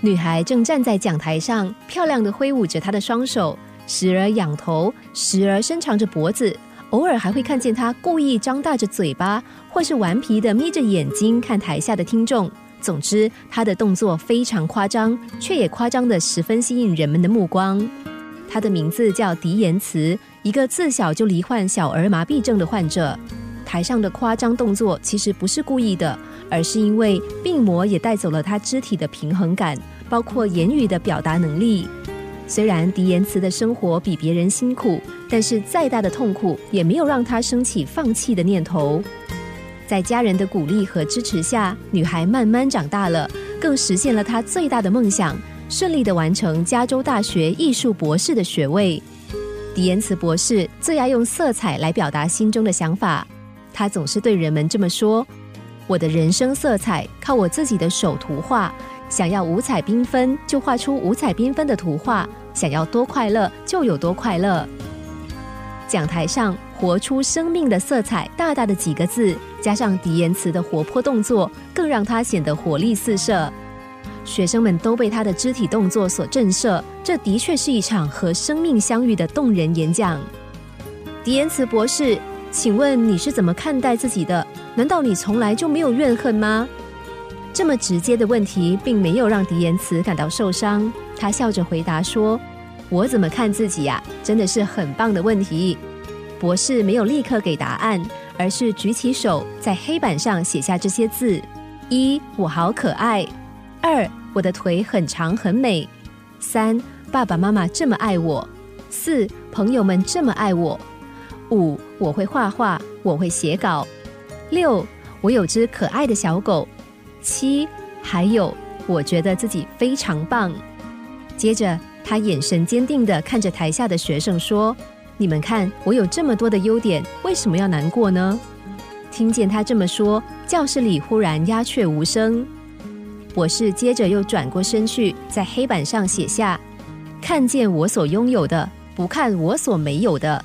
女孩正站在讲台上，漂亮的挥舞着她的双手，时而仰头，时而伸长着脖子，偶尔还会看见她故意张大着嘴巴，或是顽皮的眯着眼睛看台下的听众。总之，她的动作非常夸张，却也夸张的十分吸引人们的目光。她的名字叫狄延慈，一个自小就罹患小儿麻痹症的患者。台上的夸张动作其实不是故意的。而是因为病魔也带走了他肢体的平衡感，包括言语的表达能力。虽然狄延慈的生活比别人辛苦，但是再大的痛苦也没有让他升起放弃的念头。在家人的鼓励和支持下，女孩慢慢长大了，更实现了她最大的梦想，顺利的完成加州大学艺术博士的学位。狄延慈博士最爱用色彩来表达心中的想法，他总是对人们这么说。我的人生色彩靠我自己的手图画，想要五彩缤纷就画出五彩缤纷的图画，想要多快乐就有多快乐。讲台上“活出生命的色彩”大大的几个字，加上狄言慈的活泼动作，更让他显得活力四射。学生们都被他的肢体动作所震慑，这的确是一场和生命相遇的动人演讲。狄言慈博士，请问你是怎么看待自己的？难道你从来就没有怨恨吗？这么直接的问题，并没有让狄言慈感到受伤。他笑着回答说：“我怎么看自己呀？真的是很棒的问题。”博士没有立刻给答案，而是举起手在黑板上写下这些字：一，我好可爱；二，我的腿很长很美；三，爸爸妈妈这么爱我；四，朋友们这么爱我；五，我会画画，我会写稿。六，我有只可爱的小狗。七，还有，我觉得自己非常棒。接着，他眼神坚定的看着台下的学生说：“你们看，我有这么多的优点，为什么要难过呢？”听见他这么说，教室里忽然鸦雀无声。博士接着又转过身去，在黑板上写下：“看见我所拥有的，不看我所没有的。”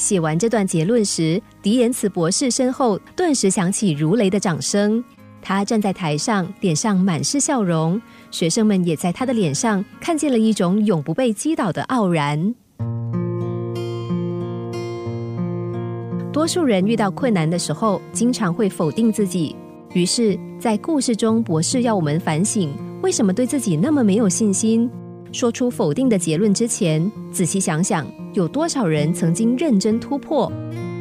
写完这段结论时，狄延慈博士身后顿时响起如雷的掌声。他站在台上，脸上满是笑容，学生们也在他的脸上看见了一种永不被击倒的傲然。多数人遇到困难的时候，经常会否定自己。于是，在故事中，博士要我们反省：为什么对自己那么没有信心？说出否定的结论之前，仔细想想，有多少人曾经认真突破？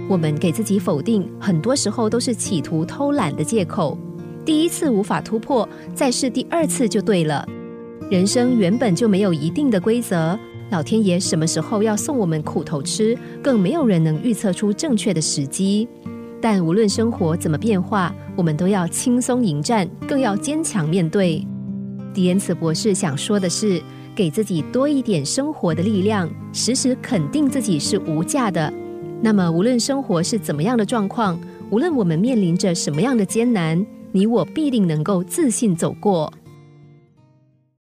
我们给自己否定，很多时候都是企图偷懒的借口。第一次无法突破，再试第二次就对了。人生原本就没有一定的规则，老天爷什么时候要送我们苦头吃，更没有人能预测出正确的时机。但无论生活怎么变化，我们都要轻松迎战，更要坚强面对。迪恩茨博士想说的是。给自己多一点生活的力量，时时肯定自己是无价的。那么，无论生活是怎么样的状况，无论我们面临着什么样的艰难，你我必定能够自信走过。